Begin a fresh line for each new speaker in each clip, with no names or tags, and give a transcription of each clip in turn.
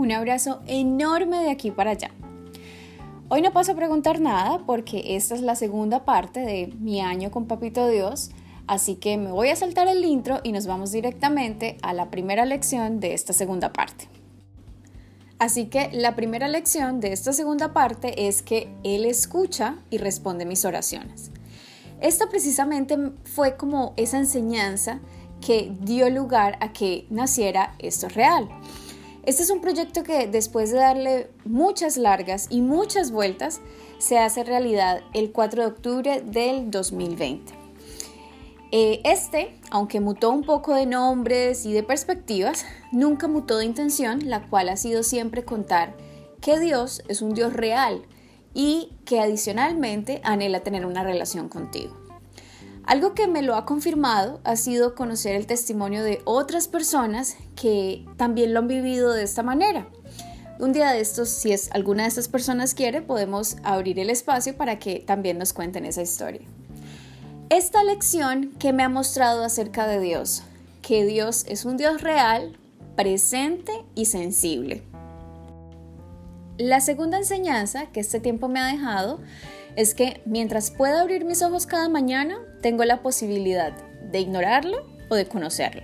Un abrazo enorme de aquí para allá. Hoy no paso a preguntar nada porque esta es la segunda parte de mi año con Papito Dios, así que me voy a saltar el intro y nos vamos directamente a la primera lección de esta segunda parte. Así que la primera lección de esta segunda parte es que Él escucha y responde mis oraciones. Esta precisamente fue como esa enseñanza que dio lugar a que naciera esto real. Este es un proyecto que después de darle muchas largas y muchas vueltas, se hace realidad el 4 de octubre del 2020. Eh, este, aunque mutó un poco de nombres y de perspectivas, nunca mutó de intención, la cual ha sido siempre contar que Dios es un Dios real y que adicionalmente anhela tener una relación contigo. Algo que me lo ha confirmado ha sido conocer el testimonio de otras personas que también lo han vivido de esta manera. Un día de estos, si alguna de estas personas quiere, podemos abrir el espacio para que también nos cuenten esa historia. Esta lección que me ha mostrado acerca de Dios, que Dios es un Dios real, presente y sensible. La segunda enseñanza que este tiempo me ha dejado es que mientras pueda abrir mis ojos cada mañana, tengo la posibilidad de ignorarlo o de conocerlo.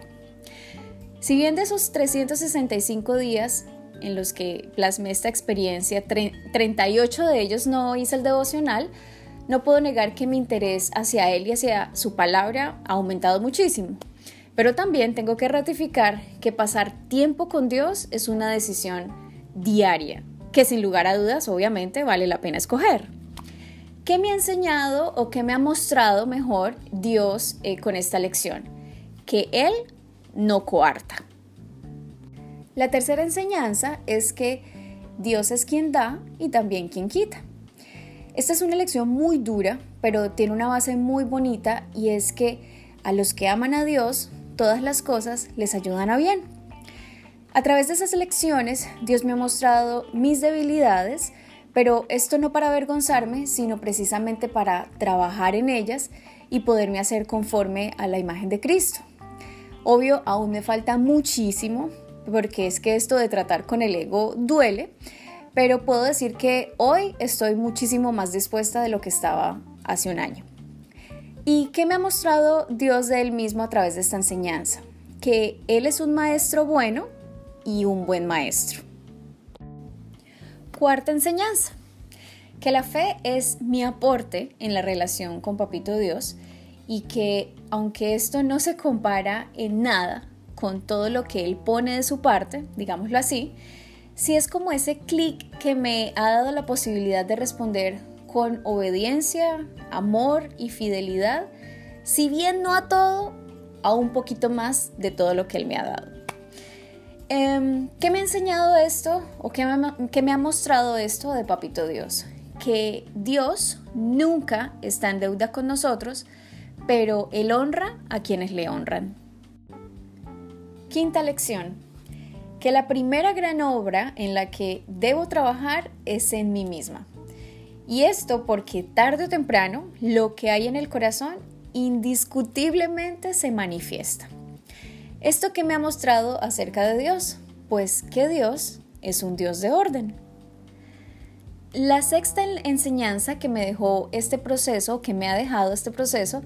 Si bien de esos 365 días en los que plasmé esta experiencia, 38 de ellos no hice el devocional, no puedo negar que mi interés hacia él y hacia su palabra ha aumentado muchísimo. Pero también tengo que ratificar que pasar tiempo con Dios es una decisión diaria, que sin lugar a dudas obviamente vale la pena escoger. ¿Qué me ha enseñado o qué me ha mostrado mejor Dios eh, con esta lección? Que Él no coarta. La tercera enseñanza es que Dios es quien da y también quien quita. Esta es una lección muy dura, pero tiene una base muy bonita y es que a los que aman a Dios, todas las cosas les ayudan a bien. A través de esas lecciones, Dios me ha mostrado mis debilidades, pero esto no para avergonzarme, sino precisamente para trabajar en ellas y poderme hacer conforme a la imagen de Cristo. Obvio, aún me falta muchísimo, porque es que esto de tratar con el ego duele, pero puedo decir que hoy estoy muchísimo más dispuesta de lo que estaba hace un año. ¿Y qué me ha mostrado Dios de Él mismo a través de esta enseñanza? Que Él es un maestro bueno y un buen maestro. Cuarta enseñanza, que la fe es mi aporte en la relación con Papito Dios y que aunque esto no se compara en nada con todo lo que Él pone de su parte, digámoslo así, sí es como ese clic que me ha dado la posibilidad de responder con obediencia, amor y fidelidad, si bien no a todo, a un poquito más de todo lo que Él me ha dado. Em, ¿Qué me ha enseñado esto o qué me, ha mostrado esto de Papito Dios? Que Dios nunca está en deuda con nosotros, pero Él honra a quienes le honran. Quinta lección. Que la primera gran obra en la que debo trabajar es en mí misma. Y esto porque tarde o temprano lo que hay en el corazón indiscutiblemente se manifiesta. ¿Esto que me ha mostrado acerca de Dios? Pues que Dios es un Dios de orden. La sexta enseñanza que me dejó este proceso, que me ha dejado este proceso,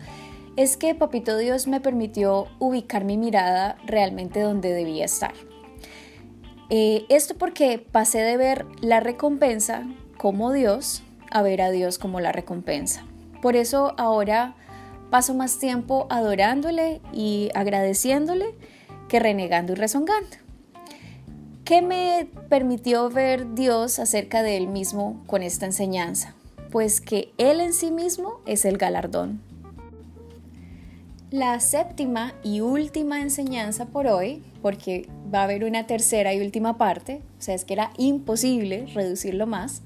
es que Papito Dios me permitió ubicar mi mirada realmente donde debía estar. Eh, esto porque pasé de ver la recompensa como Dios a ver a Dios como la recompensa. Por eso ahora paso más tiempo adorándole y agradeciéndole que renegando y rezongando. ¿Qué me permitió ver Dios acerca de Él mismo con esta enseñanza? Pues que Él en sí mismo es el galardón. La séptima y última enseñanza por hoy, porque va a haber una tercera y última parte, o sea, es que era imposible reducirlo más,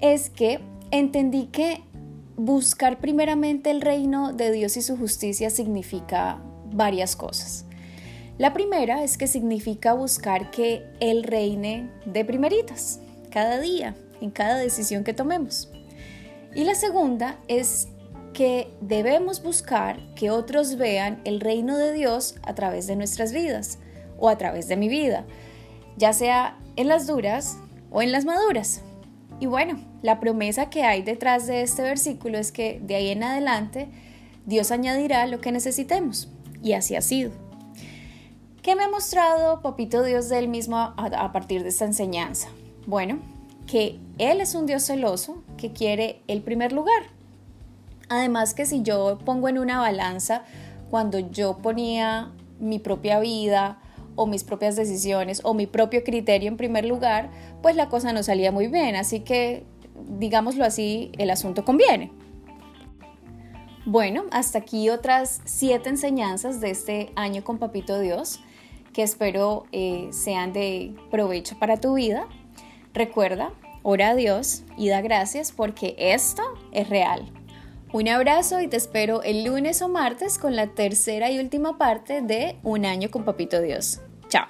es que entendí que buscar primeramente el reino de Dios y su justicia significa varias cosas. La primera es que significa buscar que Él reine de primeritas, cada día, en cada decisión que tomemos. Y la segunda es que debemos buscar que otros vean el reino de Dios a través de nuestras vidas o a través de mi vida. ya sea en las duras o en las maduras. Y bueno, la promesa que hay detrás de este versículo es que de ahí en adelante Dios añadirá lo que necesitemos. Y así ha sido. ¿Qué me ha mostrado Papito Dios de él mismo a, partir de esta enseñanza? Bueno, que Él es un Dios celoso que quiere el primer lugar. Además que si yo pongo en una balanza cuando yo ponía mi propia vida o mis propias decisiones o mi propio criterio en primer lugar, pues la cosa no salía muy bien. Así que, digámoslo así, el asunto conviene. Bueno, hasta aquí otras siete enseñanzas de este año con Papito Dios que espero eh, sean de provecho para tu vida. Recuerda, ora a Dios y da gracias porque esto es real. Un abrazo y te espero el lunes o martes con la tercera y última parte de Un año con Papito Dios. Chao.